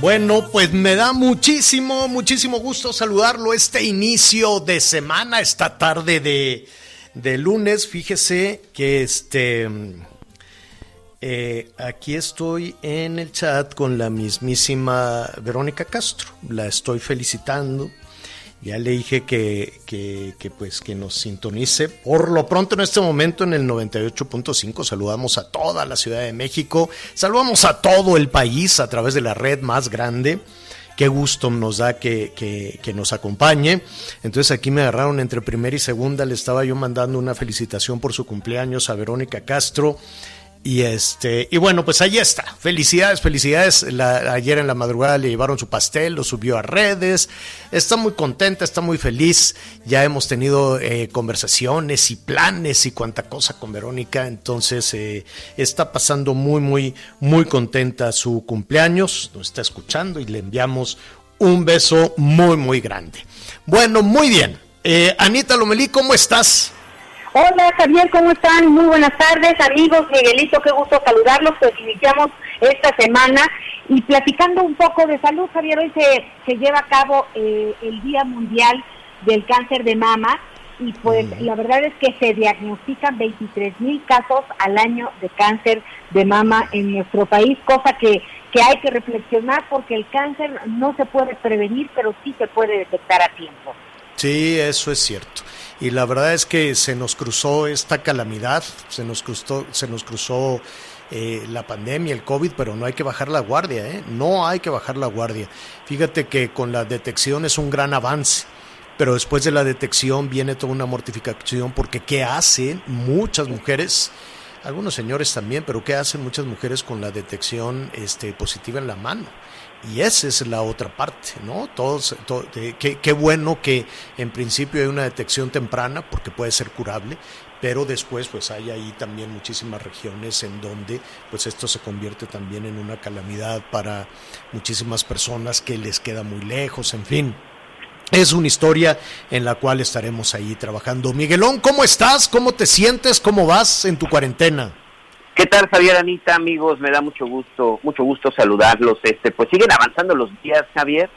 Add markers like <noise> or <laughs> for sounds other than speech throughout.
Bueno, pues me da muchísimo, muchísimo gusto saludarlo este inicio de semana, esta tarde de, de lunes. Fíjese que este eh, aquí estoy en el chat con la mismísima Verónica Castro. La estoy felicitando. Ya le dije que, que, pues que nos sintonice. Por lo pronto en este momento en el 98.5 saludamos a toda la Ciudad de México, saludamos a todo el país a través de la red más grande. Qué gusto nos da que, que, que nos acompañe. Entonces aquí me agarraron entre primera y segunda. Le estaba yo mandando una felicitación por su cumpleaños a Verónica Castro. Y este, y bueno, pues ahí está. Felicidades, felicidades. La- ayer en la madrugada le llevaron su pastel, lo subió a redes. Está muy contenta, está muy feliz. Ya hemos tenido eh, conversaciones y planes y cuanta cosa con Verónica. Entonces eh, está pasando muy, muy, muy contenta su cumpleaños. Nos está escuchando y le enviamos un beso muy, muy grande. Bueno, muy bien. Eh, Anita Lomelí, ¿cómo estás? Hola Javier, ¿cómo están? Muy buenas tardes, amigos. Miguelito, qué gusto saludarlos. Pues iniciamos esta semana y platicando un poco de salud, Javier, hoy se, se lleva a cabo eh, el Día Mundial del Cáncer de Mama y pues la verdad es que se diagnostican 23 mil casos al año de cáncer de mama en nuestro país, cosa que, que hay que reflexionar porque el cáncer no se puede prevenir, pero sí se puede detectar a tiempo. Sí, eso es cierto. Y la verdad es que se nos cruzó esta calamidad, se nos cruzó, se nos cruzó eh, la pandemia, el COVID, pero no hay que bajar la guardia, ¿eh? No hay que bajar la guardia. Fíjate que con la detección es un gran avance, pero después de la detección viene toda una mortificación porque ¿qué hacen muchas mujeres? Algunos señores también, pero ¿qué hacen muchas mujeres con la detección este, positiva en la mano? Y esa es la otra parte, ¿no? Todos, to- qué, qué bueno que en principio hay una detección temprana porque puede ser curable, pero después pues hay ahí también muchísimas regiones en donde pues esto se convierte también en una calamidad para muchísimas personas que les queda muy lejos, en fin. Es una historia en la cual estaremos ahí trabajando. Miguelón, ¿cómo estás? ¿Cómo te sientes? ¿Cómo vas en tu cuarentena? ¿Qué tal, Javier Anita, amigos? Me da mucho gusto, mucho gusto saludarlos. Este, pues siguen avanzando los días, Javier.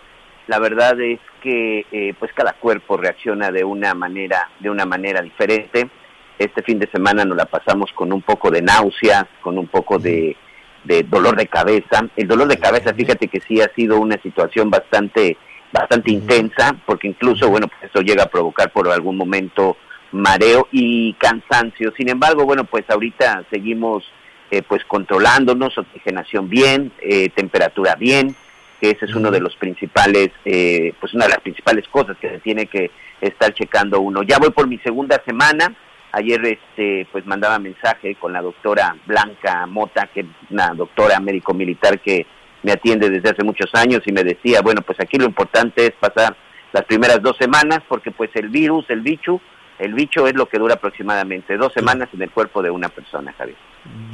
La verdad es que, eh, pues cada cuerpo reacciona de una manera, de una manera diferente. Este fin de semana nos la pasamos con un poco de náuseas, con un poco de, de dolor de cabeza. El dolor de cabeza, fíjate que sí ha sido una situación bastante, bastante intensa, porque incluso, bueno, pues eso llega a provocar por algún momento mareo y cansancio. Sin embargo, bueno, pues ahorita seguimos eh, pues controlándonos, oxigenación bien, eh, temperatura bien, que ese es uno de los principales, eh, pues una de las principales cosas que se tiene que estar checando uno. Ya voy por mi segunda semana. Ayer este pues mandaba mensaje con la doctora Blanca Mota, que es una doctora médico militar que me atiende desde hace muchos años y me decía, bueno, pues aquí lo importante es pasar las primeras dos semanas porque pues el virus, el bicho, el bicho es lo que dura aproximadamente dos semanas en el cuerpo de una persona, Javier.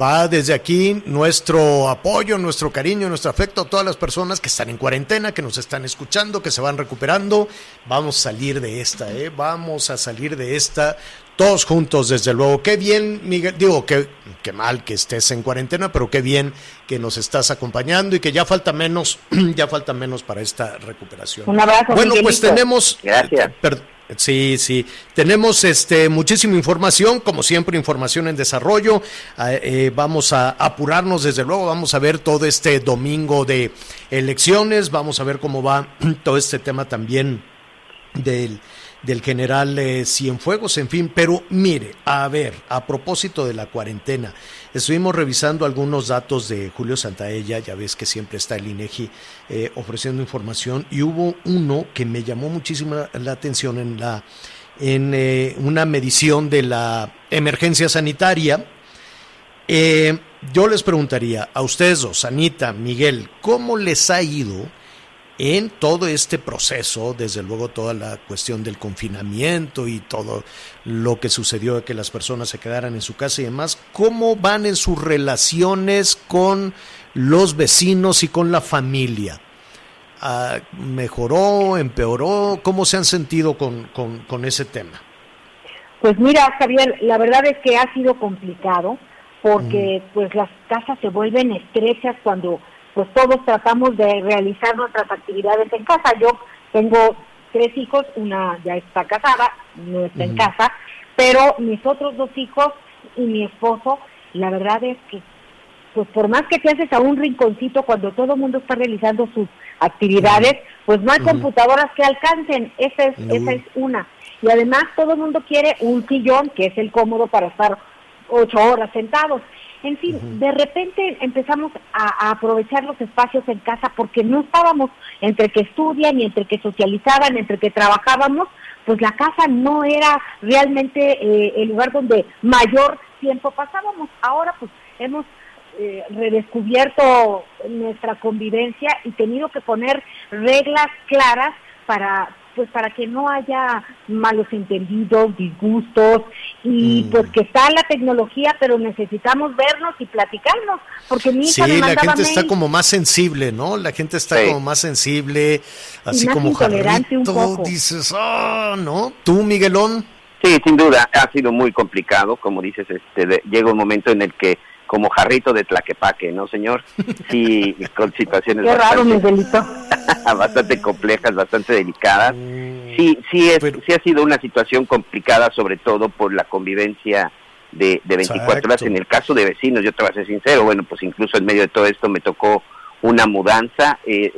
Va desde aquí nuestro apoyo, nuestro cariño, nuestro afecto a todas las personas que están en cuarentena, que nos están escuchando, que se van recuperando. Vamos a salir de esta, ¿eh? Vamos a salir de esta todos juntos, desde luego. Qué bien, Miguel. Digo, qué, qué mal que estés en cuarentena, pero qué bien que nos estás acompañando y que ya falta menos, <clears throat> ya falta menos para esta recuperación. Un abrazo. Bueno, pues tenemos. Gracias. per- Sí, sí. Tenemos este muchísima información, como siempre, información en desarrollo. Ah, eh, vamos a apurarnos, desde luego, vamos a ver todo este domingo de elecciones, vamos a ver cómo va <clears throat> todo este tema también del, del general eh, Cienfuegos, en fin, pero mire, a ver, a propósito de la cuarentena, estuvimos revisando algunos datos de Julio Santaella, ya ves que siempre está el INEGI eh, ofreciendo información, y hubo uno que me llamó muchísimo la atención en la en eh, una medición de la emergencia sanitaria. Eh, yo les preguntaría a ustedes dos, Anita, Miguel, ¿cómo les ha ido en todo este proceso, desde luego toda la cuestión del confinamiento y todo lo que sucedió de que las personas se quedaran en su casa y demás, ¿cómo van en sus relaciones con los vecinos y con la familia? Ah, ¿Mejoró, empeoró? ¿Cómo se han sentido con, con, con ese tema? Pues mira, Javier, la verdad es que ha sido complicado porque pues las casas se vuelven estrechas cuando pues todos tratamos de realizar nuestras actividades en casa. Yo tengo tres hijos, una ya está casada, no está en casa, pero mis otros dos hijos y mi esposo, la verdad es que pues por más que te haces a un rinconcito cuando todo el mundo está realizando sus actividades, pues no hay computadoras que alcancen, esa es, esa es una. Y además todo el mundo quiere un sillón, que es el cómodo para estar ocho horas sentados. En fin, de repente empezamos a, a aprovechar los espacios en casa porque no estábamos entre que estudian y entre que socializaban, entre que trabajábamos, pues la casa no era realmente eh, el lugar donde mayor tiempo pasábamos. Ahora pues hemos eh, redescubierto nuestra convivencia y tenido que poner reglas claras para pues para que no haya malos entendidos, disgustos y Mm. pues que está la tecnología, pero necesitamos vernos y platicarnos, porque mi Sí, la gente está como más sensible, ¿no? La gente está Sí. como más sensible, así más como intolerante un jarrito, poco. dices, ah, ¿no? ¿Tú, Miguelón? Sí, sin duda, ha sido muy complicado, como dices, este, de- llega un momento en el que como jarrito de tlaquepaque, ¿no, señor? Sí, <laughs> con situaciones Qué raro, <laughs> bastante, complejas, bastante delicadas. Sí, sí, es, Pero- sí ha sido una situación complicada, sobre todo por la convivencia de, de 24 horas. En el caso de vecinos, yo te voy a ser sincero, bueno, pues incluso en medio de todo esto me tocó una mudanza, eh,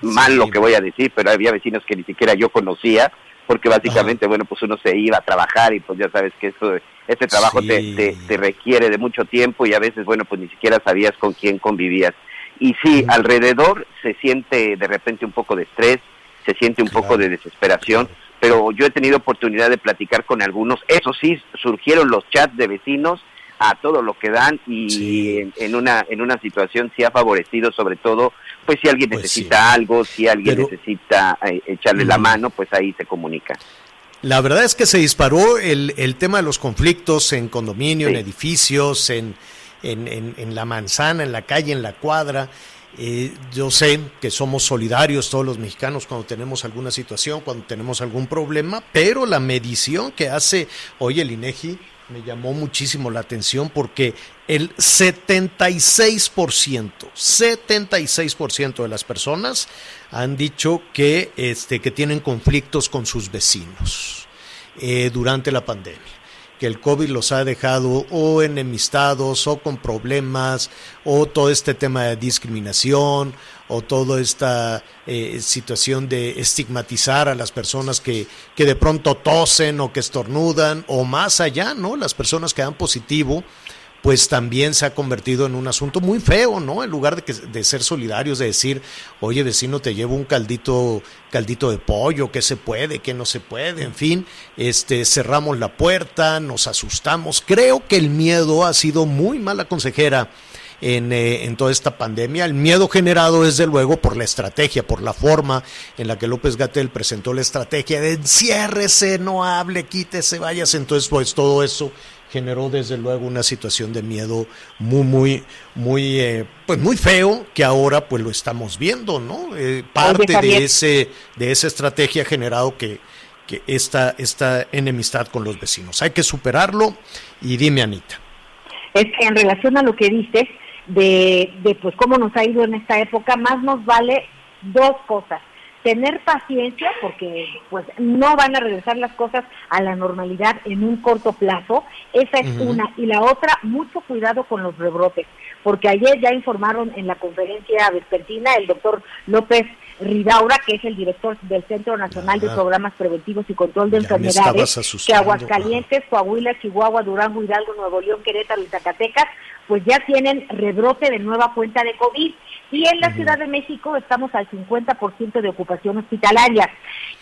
mal Sí. lo que voy a decir, pero había vecinos que ni siquiera yo conocía, porque básicamente, bueno, pues uno se iba a trabajar y pues ya sabes que eso, este trabajo Sí. te, te, te requiere de mucho tiempo y a veces, bueno, pues ni siquiera sabías con quién convivías. Y sí, alrededor se siente de repente un poco de estrés, se siente un Claro. poco de desesperación, pero yo he tenido oportunidad de platicar con algunos. Eso sí, surgieron los chats de vecinos a todo lo que dan y Sí. en, en una en una situación sí ha favorecido sobre todo pues si alguien Pues necesita sí. algo si alguien Pero- necesita eh, echarle la mano pues ahí se comunica La verdad es que se disparó el, el tema de los conflictos en condominio, Sí. en edificios, en, en, en- en la manzana, en la calle, en la cuadra. Eh, yo sé que somos solidarios todos los mexicanos cuando tenemos alguna situación, cuando tenemos algún problema, pero la medición que hace hoy el INEGI me llamó muchísimo la atención porque el 76%, 76% de las personas han dicho que, este, que tienen conflictos con sus vecinos eh, durante la pandemia. Que el COVID los ha dejado o enemistados o con problemas o todo este tema de discriminación o toda esta eh, situación de estigmatizar a las personas que, que de pronto tosen o que estornudan o más allá, ¿no? Las personas que dan positivo pues también se ha convertido en un asunto muy feo, ¿no? En lugar de, que, de ser solidarios, de decir, oye vecino, te llevo un caldito, caldito de pollo, ¿qué se puede, qué no se puede? En fin, este, cerramos la puerta, nos asustamos. Creo que el miedo ha sido muy mala consejera en, eh, en, toda esta pandemia. El miedo generado, desde luego, por la estrategia, por la forma en la que López Gatel presentó la estrategia de enciérrese, no hable, quítese, váyase. Entonces, pues todo eso generó desde luego una situación de miedo muy, muy, muy, eh, pues muy feo que ahora pues lo estamos viendo, ¿no? Eh, parte de ese, de esa estrategia ha generado que, que esta, esta enemistad con los vecinos. Hay que superarlo y dime, Anita. Es que en relación a lo que dices de, de pues cómo nos ha ido en esta época, más nos vale dos cosas tener paciencia porque pues no van a regresar las cosas a la normalidad en un corto plazo, esa es una. Y la otra mucho cuidado con los rebrotes, porque ayer ya informaron en la conferencia vespertina el doctor López Ridaura, que es el director del Centro Nacional de Programas Preventivos y Control de Enfermedades, que Aguascalientes, Coahuila, Chihuahua, Durango, Hidalgo, Nuevo León, Querétaro y Zacatecas, pues ya tienen rebrote de nueva cuenta de COVID y en la Ciudad de México estamos al 50% de ocupación hospitalaria.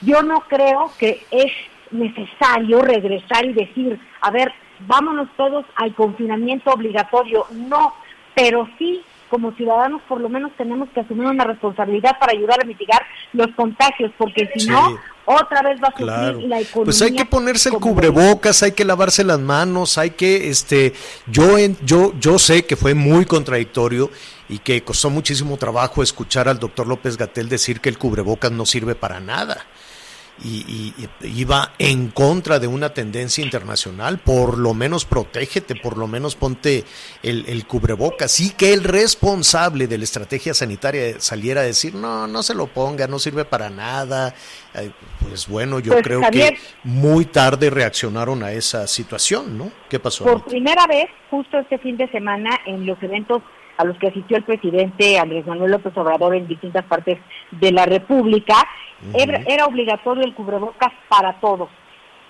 Yo no creo que es necesario regresar y decir, a ver, vámonos todos al confinamiento obligatorio. No, pero sí como ciudadanos por lo menos tenemos que asumir una responsabilidad para ayudar a mitigar los contagios, porque si no, otra vez va a sufrir la economía. Pues hay que ponerse el cubrebocas, hay que lavarse las manos, hay que, este, yo, yo, yo sé que fue muy contradictorio y que costó muchísimo trabajo escuchar al doctor López Gatel decir que el cubrebocas no sirve para nada y, iba en contra de una tendencia internacional, por lo menos protégete, por lo menos ponte el, el cubrebocas, sí que el responsable de la estrategia sanitaria saliera a decir, no, no se lo ponga, no sirve para nada, pues bueno, yo pues, creo que muy tarde reaccionaron a esa situación, ¿no? ¿Qué pasó? Por primera vez, justo este fin de semana, en los eventos a los que asistió el presidente Andrés Manuel López Obrador en distintas partes de la República, era, obligatorio el cubrebocas para todos.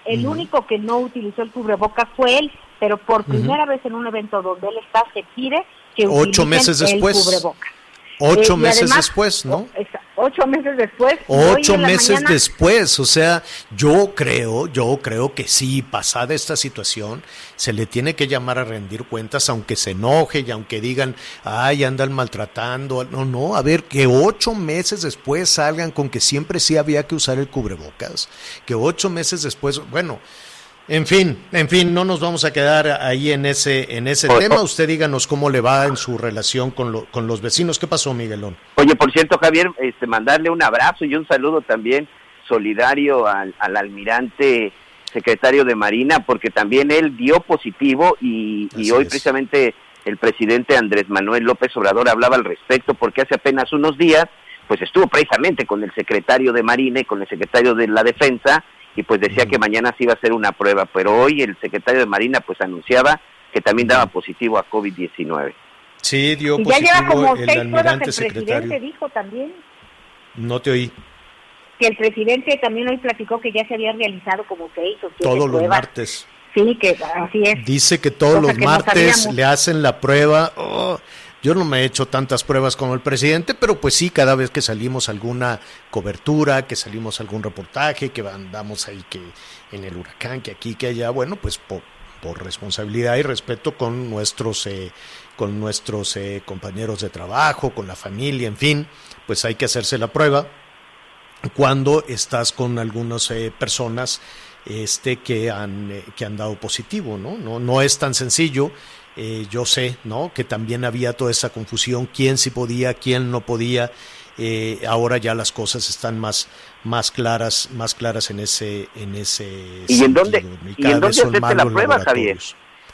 El único que no utilizó el cubrebocas fue él, pero por primera vez en un evento donde él está se pide que Ocho meses después. el cubrebocas. Ocho eh, meses después, ¿no? Ocho meses después. Ocho meses después, o sea, yo creo, yo creo que sí, pasada esta situación, se le tiene que llamar a rendir cuentas, aunque se enoje y aunque digan, ay, andan maltratando. No, no, a ver, que ocho meses después salgan con que siempre sí había que usar el cubrebocas, que ocho meses después, bueno, en fin, en fin, no nos vamos a quedar ahí en ese en ese tema. Usted díganos cómo le va en su relación con, con los vecinos. ¿Qué pasó, Miguelón? Oye, por cierto, Javier, este, mandarle un abrazo y un saludo también solidario al, almirante secretario de Marina, porque también él dio positivo y, hoy precisamente el presidente Andrés Manuel López Obrador hablaba al respecto, porque hace apenas unos días, pues estuvo precisamente con el secretario de Marina y con el secretario de la Defensa y pues decía que mañana se iba a hacer una prueba, pero hoy el secretario de Marina pues anunciaba que también daba positivo a COVID-19. Sí, dio positivo ya lleva como el seis pruebas el presidente dijo también. No te oí. Que el presidente también hoy platicó que ya se había realizado como seis o siete Todos los martes. Sí, que así es. Dice que todos los martes le hacen la prueba. Oh, yo no me he hecho tantas pruebas como el presidente, pero pues sí, cada vez que salimos alguna cobertura, que salimos algún reportaje, que andamos ahí que en el huracán, que aquí, que allá, bueno, pues por, responsabilidad y respeto con nuestros, eh, con nuestros eh, compañeros de trabajo, con la familia, en fin, pues hay que hacerse la prueba cuando estás con algunas eh, personas este, que, han, que han dado positivo, ¿no? ¿no? No es tan sencillo eh, yo sé, ¿no? Que también había toda esa confusión, quién sí podía, quién no podía. Eh, ahora ya las cosas están más más claras, más claras en ese en ese ¿Y en dónde y, en dónde la prueba, Javier?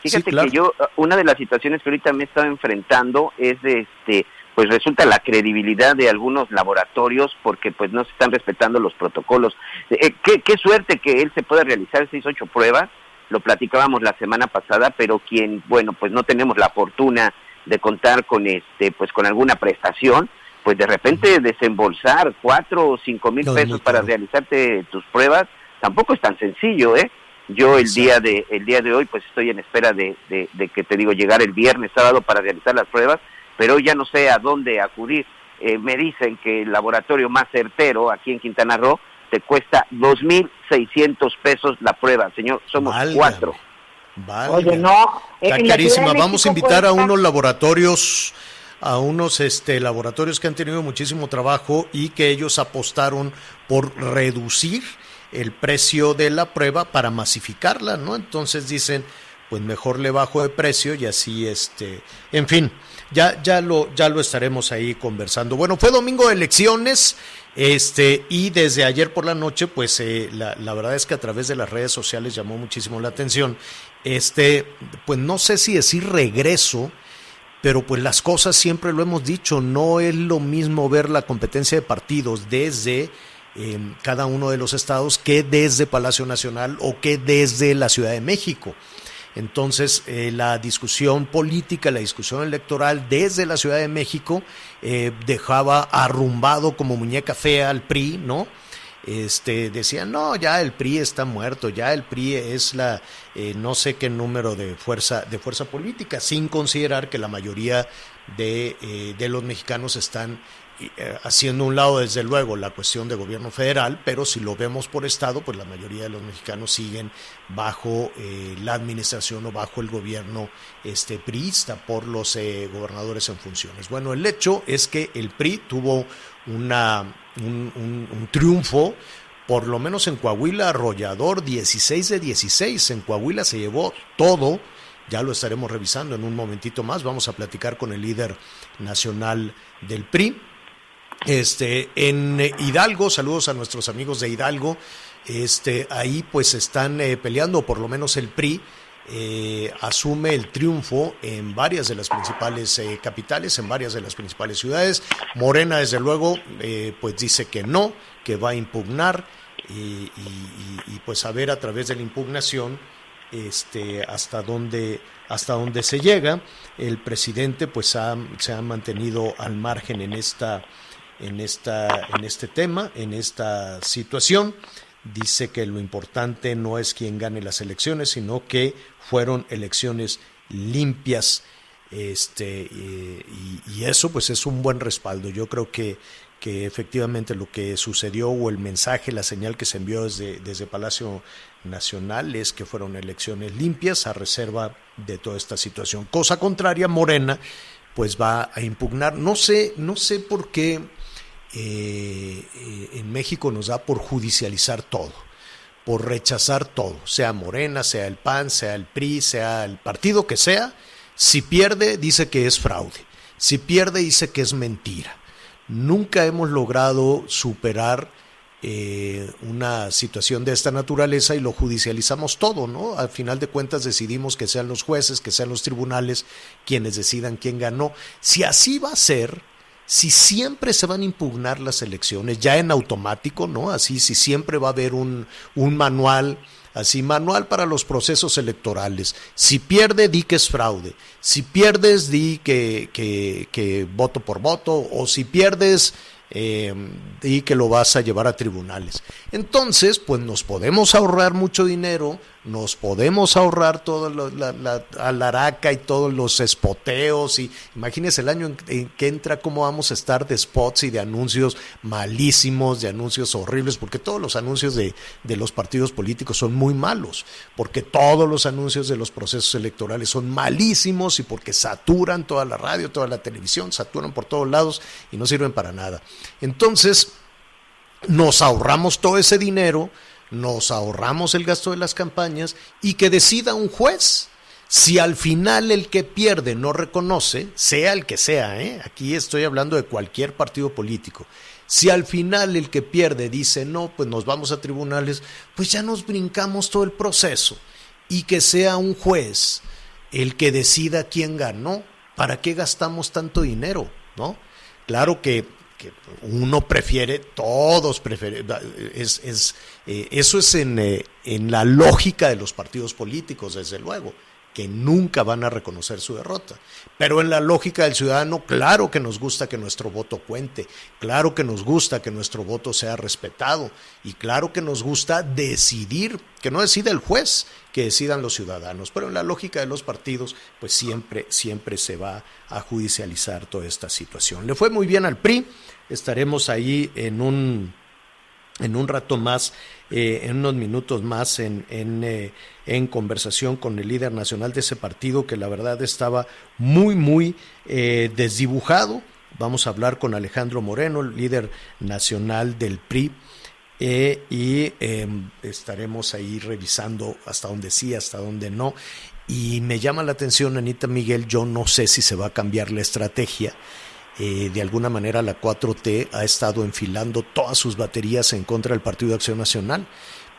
Fíjate que yo una de las situaciones que ahorita me he estado enfrentando es de este pues resulta la credibilidad de algunos laboratorios porque pues no se están respetando los protocolos. Eh, qué, qué suerte que él se pueda realizar seis ocho pruebas lo platicábamos la semana pasada, pero quien, bueno, pues no tenemos la fortuna de contar con este, pues con alguna prestación, pues de repente desembolsar cuatro o cinco mil pesos para realizarte tus pruebas, tampoco es tan sencillo, ¿eh? Yo el día de el día de hoy pues estoy en espera de, de, que te digo llegar el viernes sábado para realizar las pruebas, pero ya no sé a dónde acudir. Eh, me dicen que el laboratorio más certero aquí en Quintana Roo te cuesta 2.600 pesos la prueba, señor, somos cuatro. Oye, no. Está carísima. Vamos a invitar a unos laboratorios, a unos este, laboratorios que han tenido muchísimo trabajo y que ellos apostaron por reducir el precio de la prueba para masificarla, ¿no? Entonces dicen, pues mejor le bajo de precio y así, este, en fin, ya, ya, lo, ya lo estaremos ahí conversando. Bueno, fue domingo de elecciones. Este, y desde ayer por la noche, pues eh, la, verdad es que a través de las redes sociales llamó muchísimo la atención. Este, pues no sé si decir regreso, pero pues las cosas siempre lo hemos dicho, no es lo mismo ver la competencia de partidos desde eh, cada uno de los estados que desde Palacio Nacional o que desde la Ciudad de México. Entonces, eh, la discusión política, la discusión electoral desde la Ciudad de México eh, dejaba arrumbado como muñeca fea al PRI, ¿no? Este, decían, no, ya el PRI está muerto, ya el PRI es la eh, no sé qué número de fuerza, de fuerza política, sin considerar que la mayoría de, de los mexicanos están eh, haciendo un lado desde luego la cuestión de gobierno federal, pero si lo vemos por estado, pues la mayoría de los mexicanos siguen bajo eh, la administración o bajo el gobierno este priista por los eh, gobernadores en funciones. Bueno, el hecho es que el PRI tuvo una, un, triunfo por lo menos en Coahuila arrollador 16 de 16. En Coahuila se llevó todo. Ya lo estaremos revisando en un momentito más. Vamos a platicar con el líder nacional del PRI. Este, en Hidalgo, saludos a nuestros amigos de Hidalgo. Este, ahí pues están eh, peleando, por lo menos el PRI eh, asume el triunfo en varias de las principales eh, capitales, en varias de las principales ciudades. Morena, desde luego, pues dice que no, que va a impugnar y, pues a ver a través de la impugnación este, hasta dónde hasta dónde se llega. El presidente pues se ha mantenido al margen en esta en, esta, en este tema, en esta situación. Dice que lo importante no es quién gane las elecciones, sino que fueron elecciones limpias. Este, y, eso pues es un buen respaldo. Yo creo que, que efectivamente lo que sucedió o el mensaje, la señal que se envió desde, desde Palacio Nacional es que fueron elecciones limpias a reserva de toda esta situación. Cosa contraria, Morena pues va a impugnar. No sé, no sé por qué eh, eh, en México nos da por judicializar todo, por rechazar todo, sea Morena, sea el PAN, sea el PRI, sea el partido que sea, si pierde dice que es fraude, si pierde dice que es mentira. Nunca hemos logrado superar eh, una situación de esta naturaleza y lo judicializamos todo, ¿no? Al final de cuentas decidimos que sean los jueces, que sean los tribunales quienes decidan quién ganó. Si así va a ser, si siempre se van a impugnar las elecciones, ya en automático, ¿no? Así, si siempre va a haber un, un manual, así, manual para los procesos electorales. Si pierde, di que es fraude. Si pierdes, di que, que, que voto por voto. O si pierdes, eh, y que lo vas a llevar a tribunales. Entonces, pues nos podemos ahorrar mucho dinero, nos podemos ahorrar toda la, la, y todos los espoteos y imagínense el año en, que entra cómo vamos a estar de spots y de anuncios malísimos, de anuncios horribles, porque todos los anuncios de, de los partidos políticos son muy malos, porque todos los anuncios de los procesos electorales son malísimos y porque saturan toda la radio, toda la televisión, saturan por todos lados y no sirven para nada. Entonces, nos ahorramos todo ese dinero, nos ahorramos el gasto de las campañas y que decida un juez. Si al final el que pierde no reconoce, sea el que sea, ¿eh? aquí estoy hablando de cualquier partido político, si al final el que pierde dice no, pues nos vamos a tribunales, pues ya nos brincamos todo el proceso y que sea un juez el que decida quién ganó, ¿para qué gastamos tanto dinero? ¿No? Claro que que uno prefiere, todos prefieren, es, es, eh, eso es en, eh, en la lógica de los partidos políticos, desde luego que nunca van a reconocer su derrota. Pero en la lógica del ciudadano, claro que nos gusta que nuestro voto cuente, claro que nos gusta que nuestro voto sea respetado y claro que nos gusta decidir, que no decida el juez, que decidan los ciudadanos. Pero en la lógica de los partidos, pues siempre, siempre se va a judicializar toda esta situación. Le fue muy bien al PRI, estaremos ahí en un en un rato más, eh, en unos minutos más, en, eh, en, conversación con el líder nacional de ese partido, que la verdad estaba muy, muy eh, desdibujado. Vamos a hablar con Alejandro Moreno, el líder nacional del PRI, y em, estaremos ahí revisando hasta donde sí, hasta donde no. Y me llama la atención, Anita Miguel, yo no sé si se va a cambiar la estrategia. Eh, de alguna manera la 4T ha estado enfilando todas sus baterías en contra del Partido de Acción Nacional,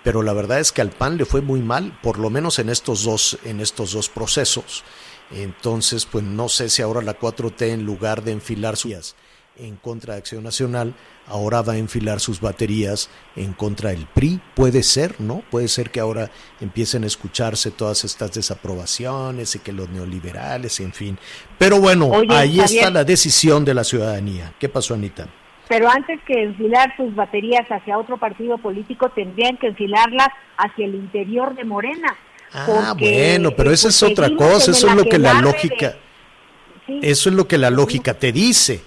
pero la verdad es que al PAN le fue muy mal, por lo menos en estos dos, en estos dos procesos. Entonces, pues no sé si ahora la 4T en lugar de enfilar sus en contra de Acción Nacional, ahora va a enfilar sus baterías en contra del PRI. Puede ser, ¿no? Puede ser que ahora empiecen a escucharse todas estas desaprobaciones y que los neoliberales, en fin. Pero bueno, ahí está la decisión de la ciudadanía. ¿Qué pasó, Anita? Pero antes que enfilar sus baterías hacia otro partido político, tendrían que enfilarlas hacia el interior de Morena. Ah, bueno, pero esa es otra cosa, eso es lo que la lógica... Eso es lo que la lógica te dice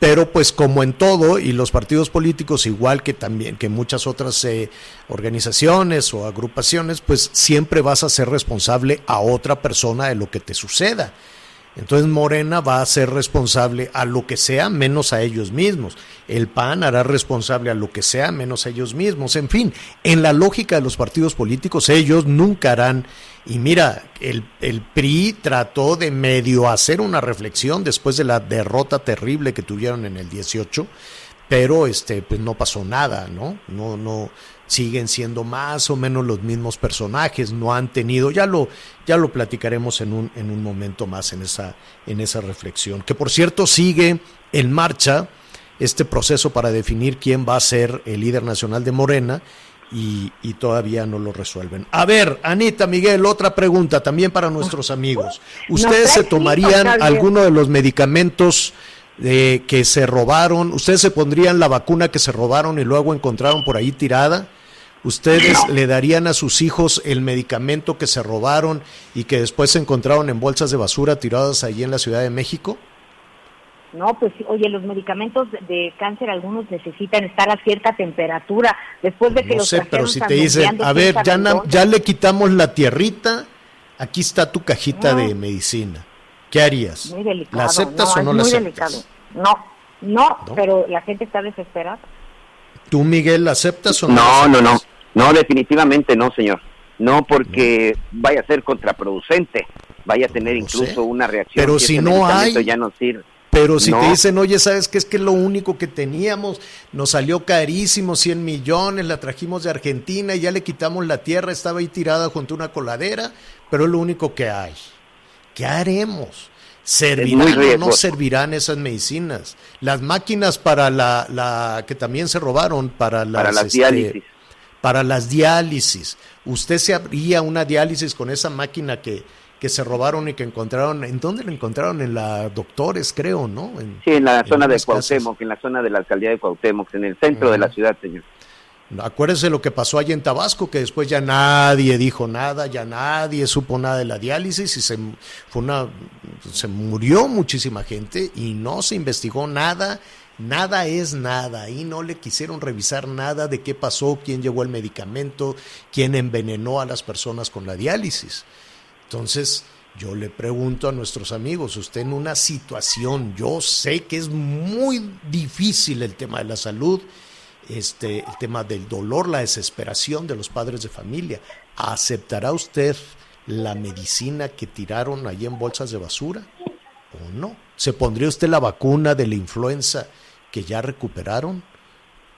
pero pues como en todo y los partidos políticos igual que también que muchas otras eh, organizaciones o agrupaciones pues siempre vas a ser responsable a otra persona de lo que te suceda entonces Morena va a ser responsable a lo que sea menos a ellos mismos. El PAN hará responsable a lo que sea menos a ellos mismos. En fin, en la lógica de los partidos políticos ellos nunca harán. Y mira, el, el PRI trató de medio hacer una reflexión después de la derrota terrible que tuvieron en el 18 pero este pues no pasó nada, ¿no? No no siguen siendo más o menos los mismos personajes, no han tenido, ya lo ya lo platicaremos en un en un momento más en esa en esa reflexión, que por cierto sigue en marcha este proceso para definir quién va a ser el líder nacional de Morena y, y, todavía no lo resuelven. A ver, Anita, Miguel, otra pregunta también para nuestros amigos. ¿Ustedes se tomarían alguno de los medicamentos de que se robaron, ustedes se pondrían la vacuna que se robaron y luego encontraron por ahí tirada, ustedes le darían a sus hijos el medicamento que se robaron y que después se encontraron en bolsas de basura tiradas allí en la Ciudad de México? No, pues oye, los medicamentos de cáncer algunos necesitan estar a cierta temperatura después de que no sé, pero si te dicen, a ver, ya, ya le quitamos la tierrita, aquí está tu cajita de medicina. ¿Qué harías? Muy delicado. ¿La aceptas o no la aceptas? No, no, pero la gente está desesperada. ¿Tú, Miguel, aceptas o no? No, no, no. No, definitivamente no, señor. No, porque vaya a ser contraproducente, vaya a tener incluso una reacción. Pero si, no hay, ya no sirve. Pero si te dicen, oye, ¿sabes qué? Es que es lo único que teníamos, nos salió carísimo, 100 millones, la trajimos de Argentina y ya le quitamos la tierra, estaba ahí tirada junto a una coladera, pero es lo único que hay. ¿Qué haremos? ¿Servirán o no servirán esas medicinas? Las máquinas para la, la que también se robaron, para las, para las este, diálisis. Para las diálisis. ¿Usted se haría una diálisis con esa máquina que, que se robaron y que encontraron? ¿En dónde la encontraron? En la Doctores, creo, ¿no? sí, en la zona de Cuauhtémoc, en la zona de la alcaldía de Cuauhtémoc, en el centro de la ciudad, señor. Acuérdese lo que pasó allá en Tabasco, que después ya nadie dijo nada, ya nadie supo nada de la diálisis y se, fue una, se murió muchísima gente y no se investigó nada, nada es nada, y no le quisieron revisar nada de qué pasó, quién llevó el medicamento, quién envenenó a las personas con la diálisis. Entonces, yo le pregunto a nuestros amigos, usted en una situación, yo sé que es muy difícil el tema de la salud, este, el tema del dolor, la desesperación de los padres de familia. ¿Aceptará usted la medicina que tiraron allí en bolsas de basura o no? ¿Se pondría usted la vacuna de la influenza que ya recuperaron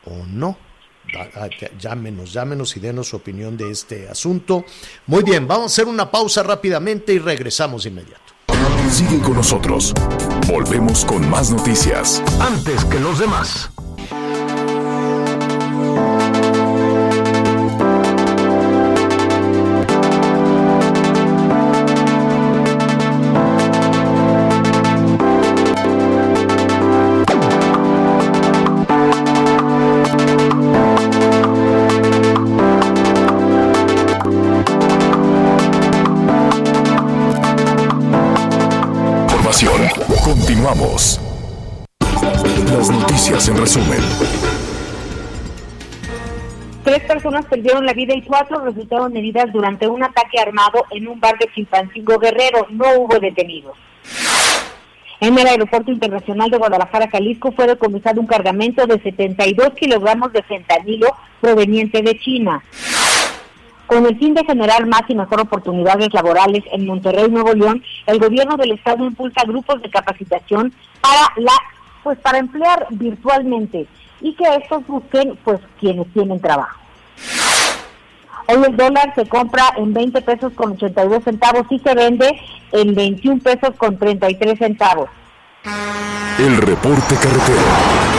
o no? Llámenos, llámenos y denos su opinión de este asunto. Muy bien, vamos a hacer una pausa rápidamente y regresamos de inmediato. Sigue con nosotros. Volvemos con más noticias. Antes que los demás. Las noticias en resumen. Tres personas perdieron la vida y cuatro resultaron heridas durante un ataque armado en un bar de Chilpancingo Guerrero. No hubo detenidos. En el Aeropuerto Internacional de Guadalajara, Jalisco, fue decomisado un cargamento de 72 kilogramos de fentanilo proveniente de China. Con el fin de generar más y mejor oportunidades laborales en Monterrey, Nuevo León, el gobierno del estado impulsa grupos de capacitación para la pues para emplear virtualmente y que estos busquen pues quienes tienen trabajo. Hoy el dólar se compra en 20 pesos con 82 centavos y se vende en 21 pesos con 33 centavos. El reporte carretero.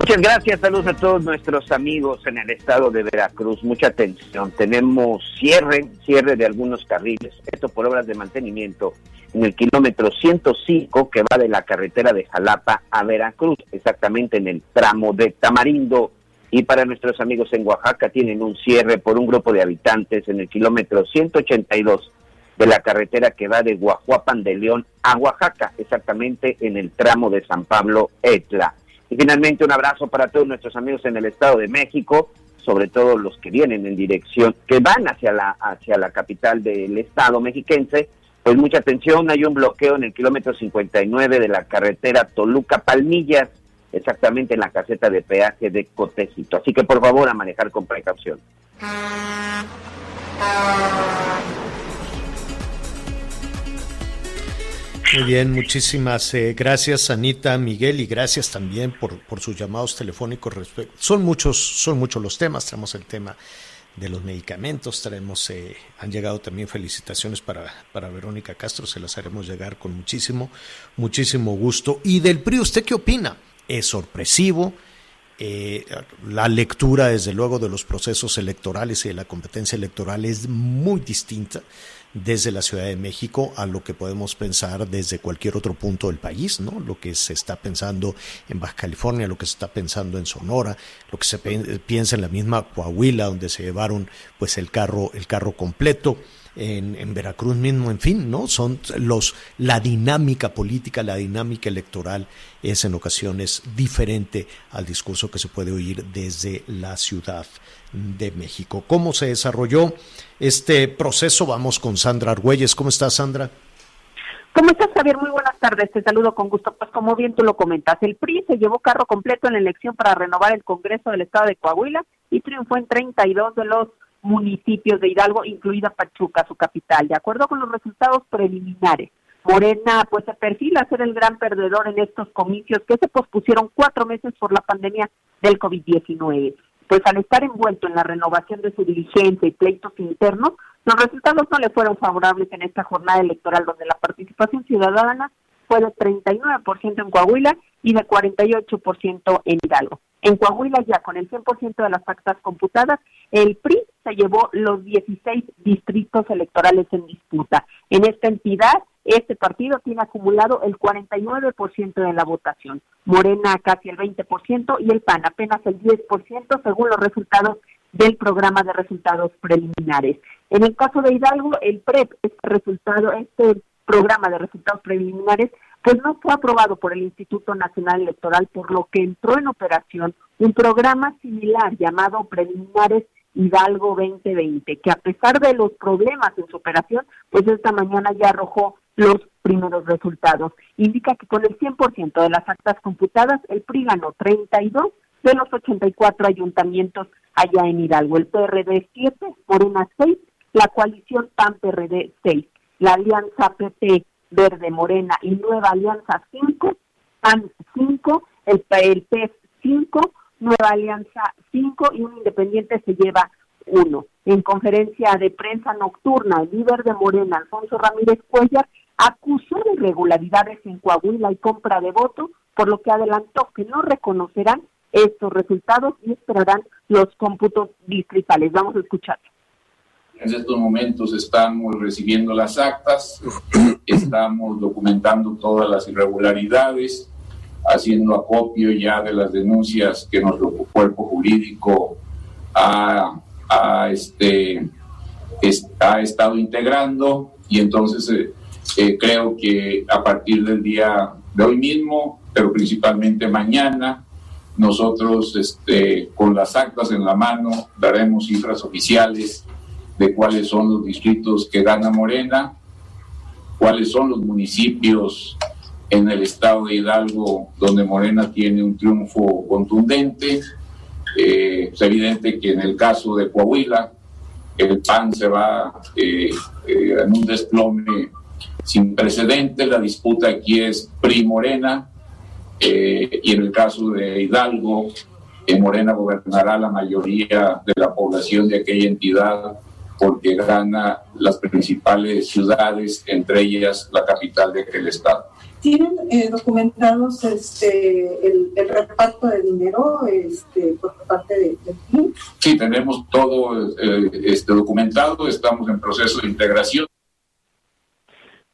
Muchas gracias, saludos a todos nuestros amigos en el estado de Veracruz. Mucha atención, tenemos cierre, cierre de algunos carriles, esto por obras de mantenimiento en el kilómetro 105 que va de la carretera de Jalapa a Veracruz, exactamente en el tramo de Tamarindo. Y para nuestros amigos en Oaxaca tienen un cierre por un grupo de habitantes en el kilómetro 182 de la carretera que va de Guajuapan de León a Oaxaca, exactamente en el tramo de San Pablo Etla. Y finalmente un abrazo para todos nuestros amigos en el Estado de México, sobre todo los que vienen en dirección, que van hacia la, hacia la capital del Estado mexiquense. Pues mucha atención, hay un bloqueo en el kilómetro 59 de la carretera Toluca-Palmillas, exactamente en la caseta de peaje de Cotejito. Así que por favor a manejar con precaución. Muy bien, muchísimas eh, gracias Anita, Miguel y gracias también por, por sus llamados telefónicos. Son muchos, son muchos los temas. Tenemos el tema de los medicamentos, traemos, eh, han llegado también felicitaciones para, para Verónica Castro, se las haremos llegar con muchísimo, muchísimo gusto. Y del PRI, ¿usted qué opina? ¿Es sorpresivo? Eh, la lectura, desde luego, de los procesos electorales y de la competencia electoral es muy distinta desde la Ciudad de México a lo que podemos pensar desde cualquier otro punto del país, ¿no? Lo que se está pensando en Baja California, lo que se está pensando en Sonora, lo que se piensa en la misma Coahuila, donde se llevaron pues el carro, el carro completo. En, en, Veracruz mismo, en fin, ¿no? Son los la dinámica política, la dinámica electoral es en ocasiones diferente al discurso que se puede oír desde la Ciudad de México. ¿Cómo se desarrolló este proceso? Vamos con Sandra Argüelles. ¿Cómo estás, Sandra? ¿Cómo estás, Javier? Muy buenas tardes. Te saludo con gusto. Pues como bien tú lo comentas, el PRI se llevó carro completo en la elección para renovar el Congreso del Estado de Coahuila y triunfó en 32 de los municipios de Hidalgo, incluida Pachuca, su capital. De acuerdo con los resultados preliminares, Morena pues se perfila ser el gran perdedor en estos comicios que se pospusieron cuatro meses por la pandemia del COVID-19 pues al estar envuelto en la renovación de su diligencia y pleitos internos, los resultados no le fueron favorables en esta jornada electoral donde la participación ciudadana fue de 39% en Coahuila y de 48% en Hidalgo. En Coahuila ya con el 100% de las actas computadas, el PRI se llevó los 16 distritos electorales en disputa. En esta entidad, este partido tiene acumulado el 49% de la votación, Morena casi el 20% y el PAN apenas el 10% según los resultados del programa de resultados preliminares. En el caso de Hidalgo, el PREP, este resultado, este programa de resultados preliminares, pues no fue aprobado por el Instituto Nacional Electoral, por lo que entró en operación un programa similar llamado Preliminares Hidalgo 2020, que a pesar de los problemas en su operación, pues esta mañana ya arrojó los primeros resultados. Indica que con el 100% de las actas computadas, el PRI ganó 32 de los 84 ayuntamientos allá en Hidalgo. El PRD 7, Morena 6, la coalición PAN-PRD 6, la alianza PP Verde Morena y Nueva Alianza 5, PAN 5, el, el PES 5, Nueva Alianza 5 y un independiente se lleva uno. En conferencia de prensa nocturna, el líder de Morena, Alfonso Ramírez Cuellar, acusó de irregularidades en Coahuila y compra de votos, por lo que adelantó que no reconocerán estos resultados y esperarán los cómputos distritales. Vamos a escuchar. En estos momentos estamos recibiendo las actas, <coughs> estamos documentando todas las irregularidades, haciendo acopio ya de las denuncias que nuestro cuerpo jurídico ha, este, ha estado integrando. Y entonces eh, eh, creo que a partir del día de hoy mismo, pero principalmente mañana, nosotros este, con las actas en la mano daremos cifras oficiales de cuáles son los distritos que gana Morena, cuáles son los municipios en el estado de Hidalgo donde Morena tiene un triunfo contundente Eh, es evidente que en el caso de Coahuila, el PAN se va eh, eh, en un desplome sin precedentes. La disputa aquí es PRI-Morena. y en el caso de Hidalgo, Morena gobernará la mayoría de la población de aquella entidad porque gana las principales ciudades, entre ellas la capital de aquel estado. ¿Tienen eh, documentados este, el, reparto de dinero este, por parte de, de Sí, tenemos todo eh, este, documentado, estamos en proceso de integración.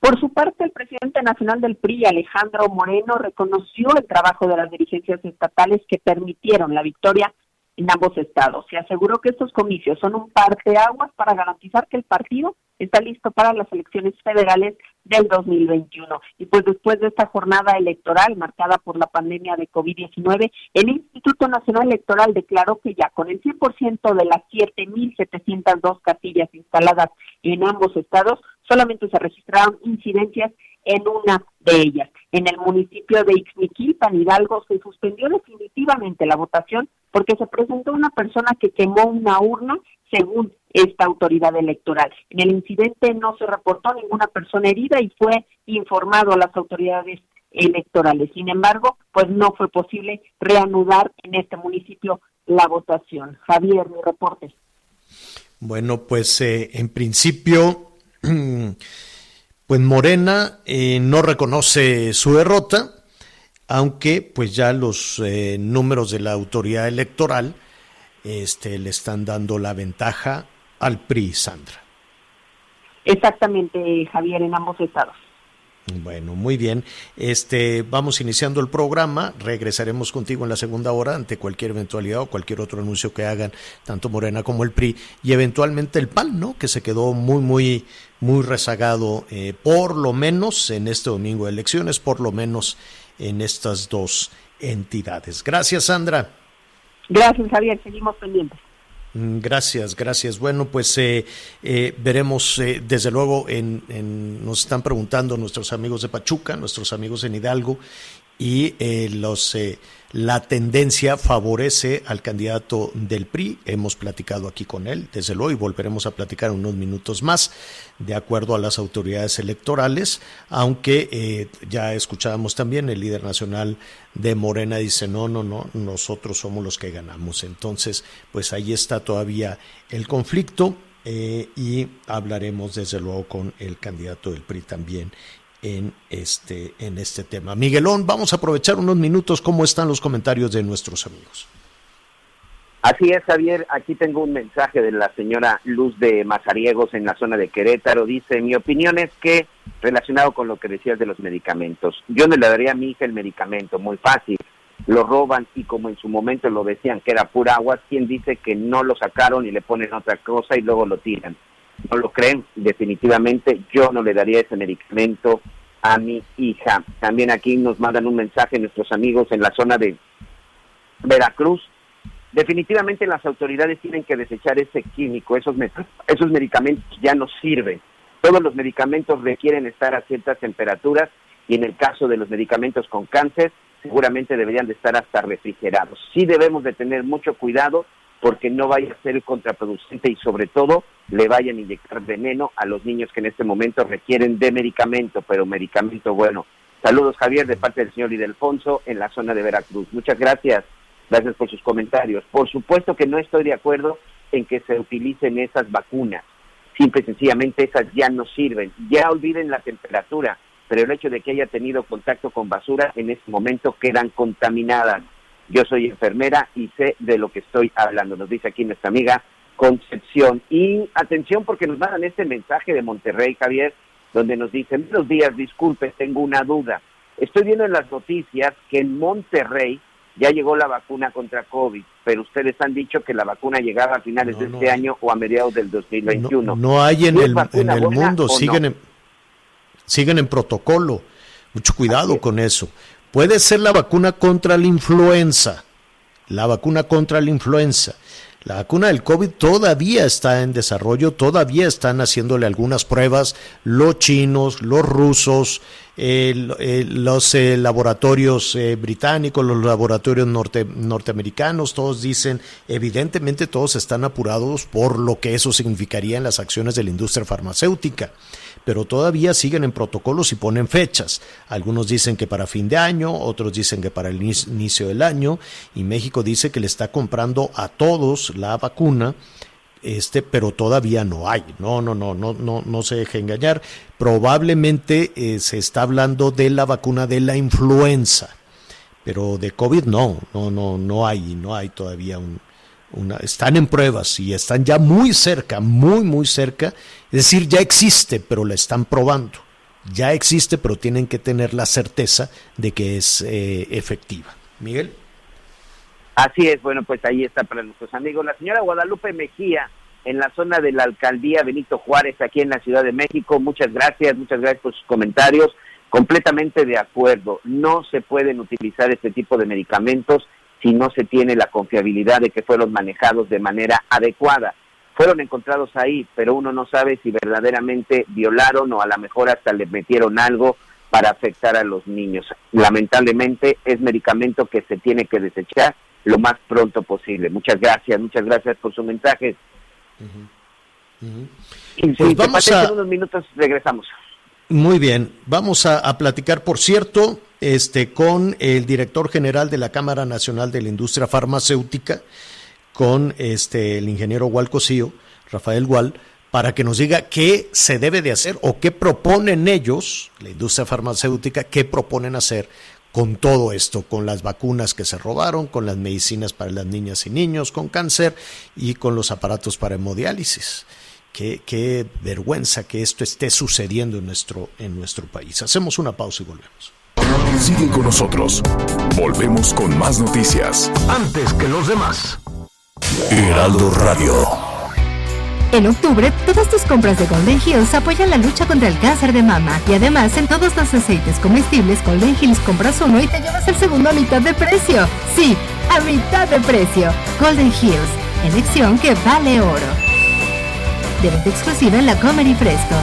Por su parte, el presidente nacional del PRI, Alejandro Moreno, reconoció el trabajo de las dirigencias estatales que permitieron la victoria en ambos estados. Se aseguró que estos comicios son un parteaguas para garantizar que el partido está listo para las elecciones federales del 2021. Y pues después de esta jornada electoral marcada por la pandemia de COVID-19, el Instituto Nacional Electoral declaró que ya con el 100% de las 7.702 casillas instaladas en ambos estados, solamente se registraron incidencias en una de ellas. En el municipio de Ixmiquilpan, Hidalgo, se suspendió definitivamente la votación porque se presentó una persona que quemó una urna según esta autoridad electoral. En el incidente no se reportó ninguna persona herida y fue informado a las autoridades electorales. Sin embargo, pues no fue posible reanudar en este municipio la votación. Javier, mi reporte. Bueno, pues eh, en principio, <clears throat> pues Morena eh, no reconoce su derrota, aunque pues ya los eh, números de la autoridad electoral este, le están dando la ventaja al PRI, Sandra. Exactamente, Javier, en ambos estados. Bueno, muy bien. Este, vamos iniciando el programa. Regresaremos contigo en la segunda hora ante cualquier eventualidad o cualquier otro anuncio que hagan tanto Morena como el PRI y eventualmente el PAN, ¿no? Que se quedó muy, muy, muy rezagado, eh, por lo menos en este domingo de elecciones, por lo menos en estas dos entidades. Gracias, Sandra. Gracias, Javier. Seguimos pendientes. Mm, gracias, gracias. Bueno, pues eh, eh, veremos, eh, desde luego, en, nos están preguntando nuestros amigos de Pachuca, nuestros amigos en Hidalgo, y los la tendencia favorece al candidato del PRI. Hemos platicado aquí con él, desde luego, y volveremos a platicar unos minutos más, de acuerdo a las autoridades electorales, aunque eh, ya escuchábamos también el líder nacional de Morena dice, no, no, no, nosotros somos los que ganamos. Entonces, pues ahí está todavía el conflicto. Eh, y hablaremos desde luego con el candidato del PRI también en este, en este tema. Miguelón, vamos a aprovechar unos minutos. ¿Cómo están los comentarios de nuestros amigos? Así es, Javier. Aquí tengo un mensaje de la señora Luz de Mazariegos en la zona de Querétaro. Dice, mi opinión es que, relacionado con lo que decías de los medicamentos, yo no le daría a mi hija el medicamento, muy fácil. Lo roban y como en su momento lo decían que era pura agua, ¿quién dice que no lo sacaron y le ponen otra cosa y luego lo tiran? No lo creen, definitivamente yo no le daría ese medicamento a mi hija. También aquí nos mandan un mensaje nuestros amigos en la zona de Veracruz. Definitivamente las autoridades tienen que desechar ese químico, esos, esos medicamentos ya no sirven. Todos los medicamentos requieren estar a ciertas temperaturas y en el caso de los medicamentos con cáncer seguramente deberían de estar hasta refrigerados. Sí debemos de tener mucho cuidado porque no vaya a ser contraproducente y sobre todo le vayan a inyectar veneno a los niños que en este momento requieren de medicamento, pero medicamento bueno. Saludos Javier de parte del señor Lidelfonso en la zona de Veracruz. Muchas gracias, gracias por sus comentarios. Por supuesto que no estoy de acuerdo en que se utilicen esas vacunas. Simple y sencillamente esas ya no sirven. Ya olviden la temperatura, pero el hecho de que haya tenido contacto con basura en este momento quedan contaminadas yo soy enfermera y sé de lo que estoy hablando, nos dice aquí nuestra amiga Concepción. Y atención porque nos mandan este mensaje de Monterrey, Javier, donde nos dicen, buenos días, disculpe, tengo una duda. Estoy viendo en las noticias que en Monterrey ya llegó la vacuna contra COVID, pero ustedes han dicho que la vacuna llegaba a finales de este año o a mediados del 2021. No, hay en el, en el mundo, siguen, en, siguen en protocolo. Mucho cuidado con eso. Puede ser la vacuna contra la influenza, la vacuna contra la influenza. La vacuna del COVID todavía está en desarrollo, todavía están haciéndole algunas pruebas los chinos, los rusos, los eh, laboratorios eh, británicos, los laboratorios norte, norteamericanos, todos dicen, evidentemente todos están apurados por lo que eso significaría en las acciones de la industria farmacéutica pero todavía siguen en protocolos y ponen fechas. Algunos dicen que para fin de año, otros dicen que para el inicio del año, y México dice que le está comprando a todos la vacuna este, pero todavía no hay. No, no, no, no, no, no se deje engañar. Probablemente eh, se está hablando de la vacuna de la influenza, pero de COVID no, no, no, no hay, no hay todavía un, están en pruebas y están ya muy cerca, muy, muy cerca. Es decir, ya existe, pero la están probando. Ya existe, pero tienen que tener la certeza de que es eh, efectiva. Miguel. Así es, bueno, pues ahí está para nuestros amigos. La señora Guadalupe Mejía, en la zona de la alcaldía Benito Juárez, aquí en la Ciudad de México. Muchas gracias, muchas gracias por sus comentarios. Completamente de acuerdo. No se pueden utilizar este tipo de medicamentos si no se tiene la confiabilidad de que fueron manejados de manera adecuada. Fueron encontrados ahí, pero uno no sabe si verdaderamente violaron o a lo mejor hasta le metieron algo para afectar a los niños. Lamentablemente es medicamento que se tiene que desechar lo más pronto posible. Muchas gracias, muchas gracias por su mensaje. Y pues vamos a... unos minutos regresamos. Muy bien, vamos a, a platicar, por cierto, este, con el director general de la Cámara Nacional de la Industria Farmacéutica, con este, el ingeniero Gual Cosío, Rafael Gual, para que nos diga qué se debe de hacer o qué proponen ellos, la industria farmacéutica, qué proponen hacer con todo esto, con las vacunas que se robaron, con las medicinas para las niñas y niños con cáncer y con los aparatos para hemodiálisis. Qué, qué vergüenza que esto esté sucediendo en nuestro, en nuestro país. Hacemos una pausa y volvemos. Sigue con nosotros. Volvemos con más noticias. Antes que los demás. Heraldo Radio. En octubre, todas tus compras de Golden Hills apoyan la lucha contra el cáncer de mama. Y además, en todos los aceites comestibles Golden Hills compras uno y te llevas el segundo a mitad de precio. Sí, a mitad de precio. Golden Hills, elección que vale oro. De venta exclusiva en la Comer y Fresco.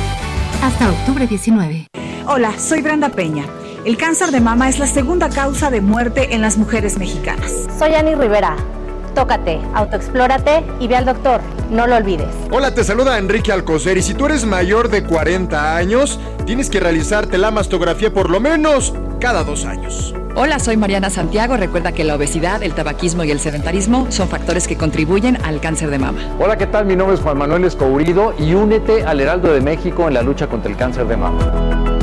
Hasta octubre 19. Hola, soy Brenda Peña. El cáncer de mama es la segunda causa de muerte en las mujeres mexicanas. Soy Ani Rivera. Tócate, autoexplórate y ve al doctor. No lo olvides. Hola, te saluda Enrique Alcocer y si tú eres mayor de 40 años, tienes que realizarte la mastografía por lo menos cada dos años. Hola, soy Mariana Santiago. Recuerda que la obesidad, el tabaquismo y el sedentarismo son factores que contribuyen al cáncer de mama. Hola, ¿qué tal? Mi nombre es Juan Manuel Escourido y únete al Heraldo de México en la lucha contra el cáncer de mama.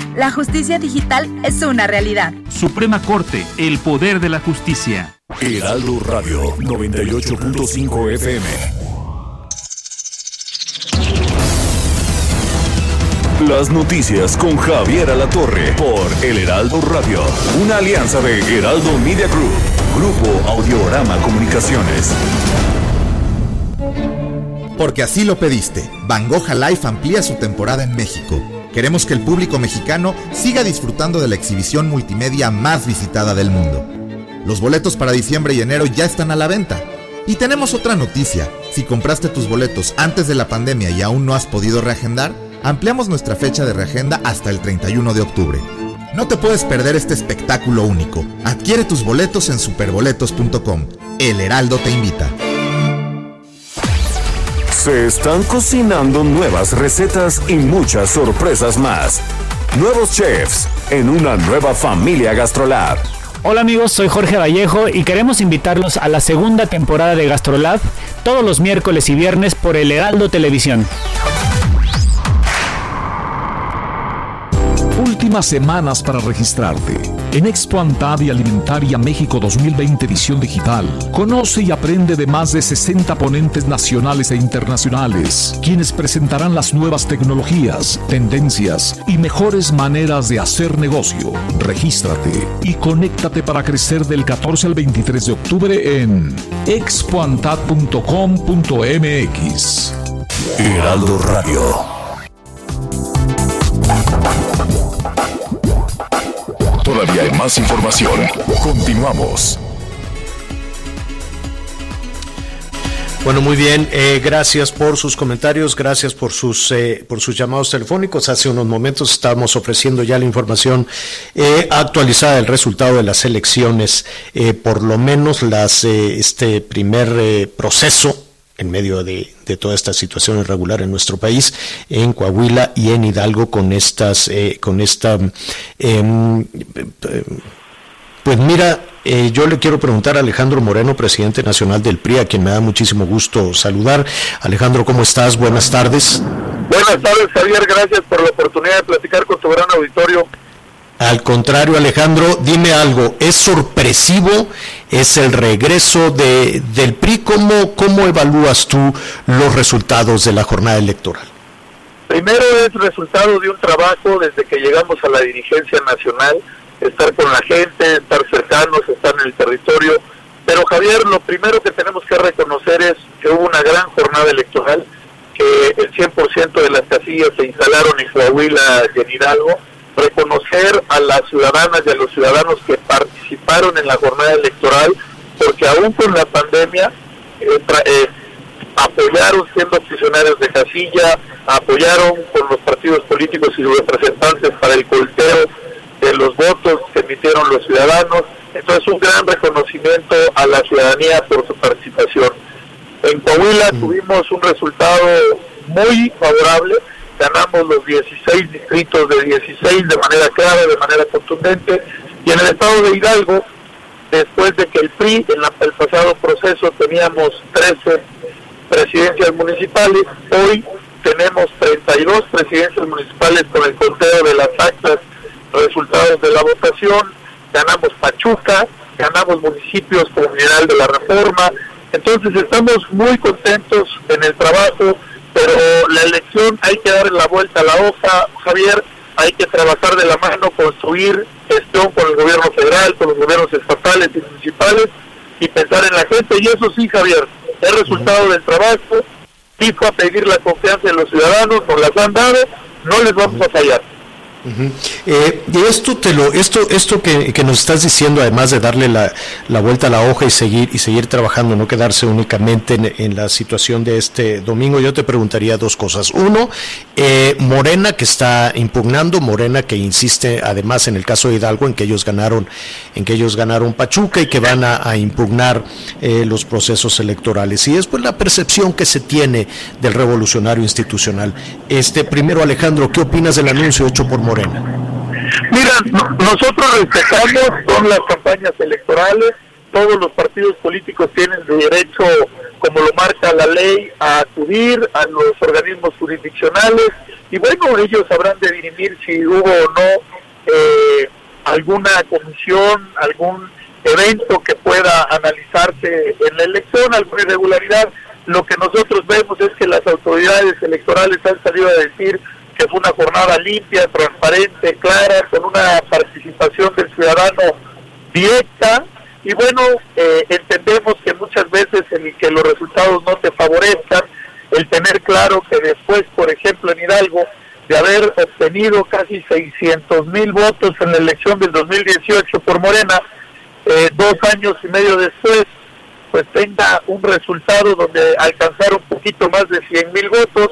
La justicia digital es una realidad. Suprema Corte, el poder de la justicia. Heraldo Radio 98.5 FM. Las noticias con Javier Alatorre por El Heraldo Radio, una alianza de Heraldo Media Group, Grupo Audiorama Comunicaciones. Porque así lo pediste, Bangoja Life amplía su temporada en México Queremos que el público mexicano siga disfrutando de la exhibición multimedia más visitada del mundo. Los boletos para diciembre y enero ya están a la venta. Y tenemos otra noticia. Si compraste tus boletos antes de la pandemia y aún no has podido reagendar, ampliamos nuestra fecha de reagenda hasta el 31 de octubre. No te puedes perder este espectáculo único. Adquiere tus boletos en superboletos.com. El Heraldo te invita. Se están cocinando nuevas recetas y muchas sorpresas más. Nuevos chefs en una nueva familia GastroLab. Hola amigos, soy Jorge Vallejo y queremos invitarlos a la segunda temporada de GastroLab todos los miércoles y viernes por el Heraldo Televisión. Últimas semanas para registrarte. En Expo Antad y Alimentaria México 2020 edición digital, conoce y aprende de más de 60 ponentes nacionales e internacionales, quienes presentarán las nuevas tecnologías, tendencias y mejores maneras de hacer negocio. Regístrate y conéctate para crecer del 14 al 23 de octubre en expoantad.com.mx. Heraldo Radio. Todavía hay más información. Continuamos. Bueno, muy bien. Eh, gracias por sus comentarios, gracias por sus eh, por sus llamados telefónicos. Hace unos momentos estábamos ofreciendo ya la información eh, actualizada del resultado de las elecciones, por lo menos las este primer proceso en medio de, toda esta situación irregular en nuestro país, en Coahuila y en Hidalgo con estas, eh, con esta, em, pues mira, eh, yo le quiero preguntar a Alejandro Moreno, presidente nacional del PRI, a quien me da muchísimo gusto saludar. Alejandro, ¿cómo estás? Buenas tardes. Buenas tardes, Javier. Gracias por la oportunidad de platicar con tu gran auditorio. Al contrario, Alejandro, dime algo, ¿es sorpresivo? ¿Es el regreso de, del PRI? ¿Cómo, ¿Cómo evalúas tú los resultados de la jornada electoral? Primero es resultado de un trabajo desde que llegamos a la dirigencia nacional, estar con la gente, estar cercanos, estar en el territorio. Pero Javier, lo primero que tenemos que reconocer es que hubo una gran jornada electoral, que el 100% de las casillas se instalaron en Coahuila y en Hidalgo reconocer a las ciudadanas y a los ciudadanos que participaron en la jornada electoral, porque aún con la pandemia eh, eh, apoyaron siendo funcionarios de casilla, apoyaron con los partidos políticos y sus representantes para el colteo de los votos que emitieron los ciudadanos. Entonces un gran reconocimiento a la ciudadanía por su participación. En Coahuila tuvimos un resultado muy favorable, ganamos los 16 distritos de 16 de manera clara, de manera contundente, y en el estado de Hidalgo, después de que el PRI en el pasado proceso teníamos 13 presidencias municipales, hoy tenemos 32 presidencias municipales con el conteo de las actas, resultados de la votación, ganamos Pachuca, ganamos municipios como General de la Reforma, entonces estamos muy contentos en el trabajo pero la elección hay que darle la vuelta a la hoja, Javier, hay que trabajar de la mano, construir gestión con el gobierno federal, con los gobiernos estatales y municipales y pensar en la gente. Y eso sí, Javier, es resultado del trabajo, fijo a pedir la confianza de los ciudadanos, nos las han dado, no les vamos a fallar. Eh, y esto te lo, esto, esto que, nos estás diciendo, además de darle la, vuelta a la hoja y seguir y seguir trabajando, no quedarse únicamente en, la situación de este domingo, yo te preguntaría dos cosas. Uno, eh, Morena que está impugnando, Morena que insiste, además en el caso de Hidalgo, en que ellos ganaron, en que ellos ganaron Pachuca y que van a, impugnar eh, los procesos electorales. Y después la percepción que se tiene del revolucionario institucional. Este, primero, Alejandro, ¿qué opinas del anuncio hecho por Morena? Mira, nosotros respetamos, son las campañas electorales, todos los partidos políticos tienen derecho, como lo marca la ley, a acudir a los organismos jurisdiccionales y bueno, ellos habrán de dirimir si hubo o no eh, alguna comisión, algún evento que pueda analizarse en la elección, alguna irregularidad. Lo que nosotros vemos es que las autoridades electorales han salido a decir que fue una jornada limpia, transparente, clara, con una participación del ciudadano directa. Y bueno, eh, entendemos que muchas veces en el que los resultados no te favorezcan, el tener claro que después, por ejemplo, en Hidalgo, de haber obtenido casi 600 mil votos en la elección del 2018 por Morena, eh, dos años y medio después, pues tenga un resultado donde alcanzar un poquito más de 100 mil votos,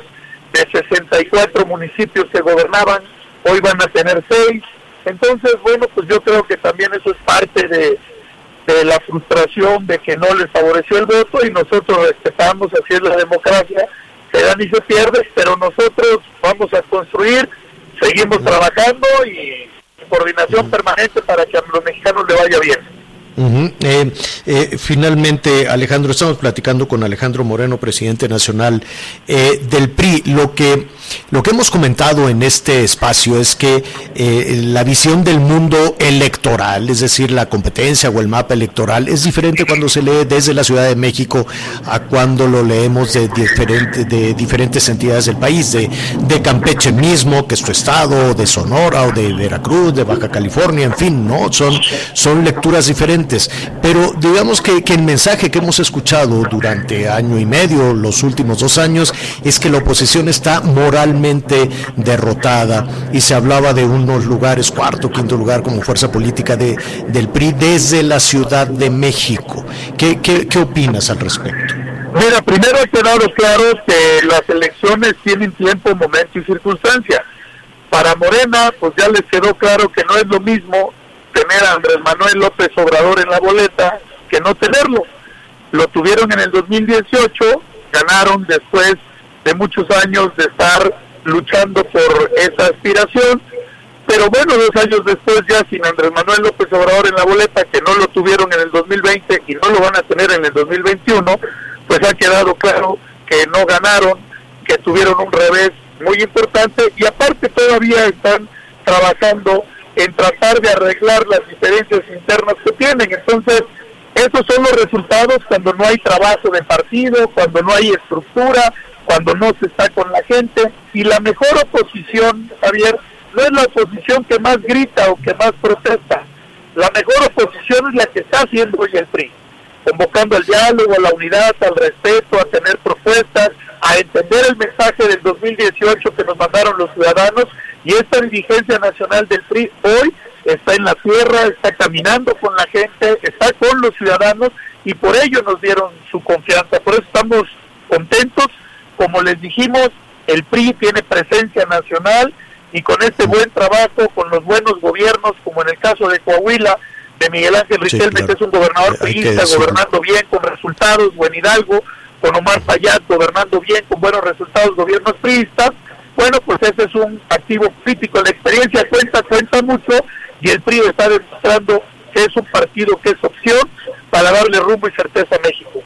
de 64 municipios que gobernaban, hoy van a tener 6. Entonces, bueno, pues yo creo que también eso es parte de, de la frustración de que no les favoreció el voto y nosotros respetamos, así es la democracia, se dan y se pierde, pero nosotros vamos a construir, seguimos trabajando y coordinación permanente para que a los mexicanos le vaya bien. Eh, eh, finalmente, Alejandro, estamos platicando con Alejandro Moreno, presidente nacional eh, del PRI. Lo que lo que hemos comentado en este espacio es que la visión del mundo electoral, es decir, la competencia o el mapa electoral, es diferente cuando se lee desde la Ciudad de México a cuando lo leemos de, diferente, de diferentes entidades del país, de, de Campeche mismo, que es tu estado, de Sonora o de Veracruz, de Baja California, en fin, ¿no? Son, son lecturas diferentes. Pero digamos que, que el mensaje que hemos escuchado durante año y medio, los últimos dos años, es que la oposición está moralmente derrotada y se hablaba de unos lugares, cuarto, quinto lugar como fuerza política de, del PRI desde la Ciudad de México. ¿Qué, opinas al respecto? Mira, primero ha quedado claro que las elecciones tienen tiempo, momento y circunstancia. Para Morena, pues ya les quedó claro que no es lo mismo tener a Andrés Manuel López Obrador en la boleta que no tenerlo. Lo tuvieron en el 2018, ganaron después de muchos años de estar luchando por esa aspiración, pero bueno, dos años después ya sin Andrés Manuel López Obrador en la boleta, que no lo tuvieron en el 2020 y no lo van a tener en el 2021, pues ha quedado claro que no ganaron, que tuvieron un revés muy importante y aparte todavía están trabajando en tratar de arreglar las diferencias internas que tienen. Entonces, esos son los resultados cuando no hay trabajo de partido, cuando no hay estructura, cuando no se está con la gente. Y la mejor oposición, Javier, no es la oposición que más grita o que más protesta. La mejor oposición es la que está haciendo hoy el PRI, convocando al diálogo, a la unidad, al respeto, a tener propuestas, a entender el mensaje del 2018 que nos mandaron los ciudadanos y esta dirigencia nacional del PRI hoy está en la tierra, está caminando con la gente, está con los ciudadanos y por ello nos dieron su confianza. Por eso estamos contentos. Como les dijimos, el PRI tiene presencia nacional y con este buen trabajo, con los buenos gobiernos, como en el caso de Coahuila, de Miguel Ángel Riquelme, que es un gobernador priista, gobernando bien, con resultados, buen Hidalgo, con Omar Payat, gobernando bien, con buenos resultados, gobiernos priistas, bueno, pues ese es un activo crítico. La experiencia cuenta, cuenta mucho y el PRI está demostrando que es un partido que es opción para darle rumbo y certeza a México.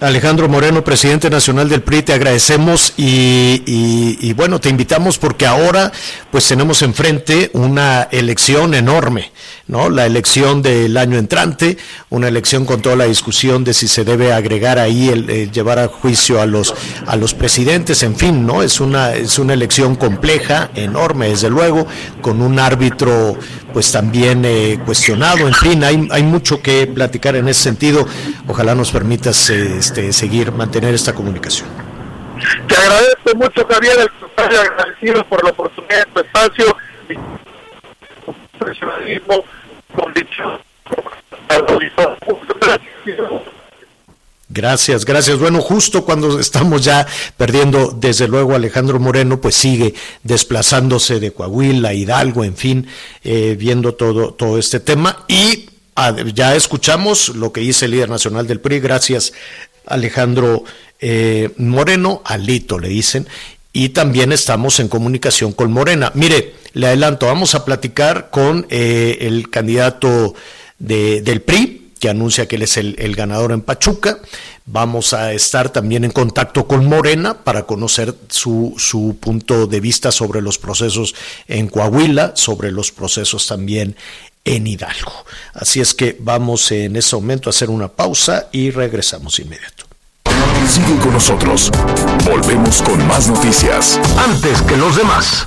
Alejandro Moreno, presidente nacional del PRI, te agradecemos y, bueno, te invitamos porque ahora pues tenemos enfrente una elección enorme, ¿no? La elección del año entrante, una elección con toda la discusión de si se debe agregar ahí el, el llevar a juicio a los a los presidentes, en fin, ¿no? Es una es una elección compleja, enorme, desde luego, con un árbitro pues también eh, cuestionado, en fin, hay, hay mucho que platicar en ese sentido. Ojalá nos permitas eh, este, seguir, mantener esta comunicación. Te agradezco mucho, Javier, el agradecido por la oportunidad de tu espacio y profesionalismo, condición. Gracias, gracias. Bueno, justo cuando estamos ya perdiendo, desde luego, Alejandro Moreno, pues sigue desplazándose de Coahuila, Hidalgo, en fin, eh, viendo todo, todo este tema. Y ah, ya escuchamos lo que dice el líder nacional del PRI, gracias Alejandro eh, Moreno, Alito le dicen, y también estamos en comunicación con Morena. Mire, le adelanto, vamos a platicar con eh, el candidato de, del PRI, que anuncia que él es el, ganador en Pachuca. Vamos a estar también en contacto con Morena para conocer su, su, punto de vista sobre los procesos en Coahuila, sobre los procesos también en Hidalgo. Así es que vamos en ese momento a hacer una pausa y regresamos inmediato. Sigue con nosotros. Volvemos con más noticias. Antes que los demás.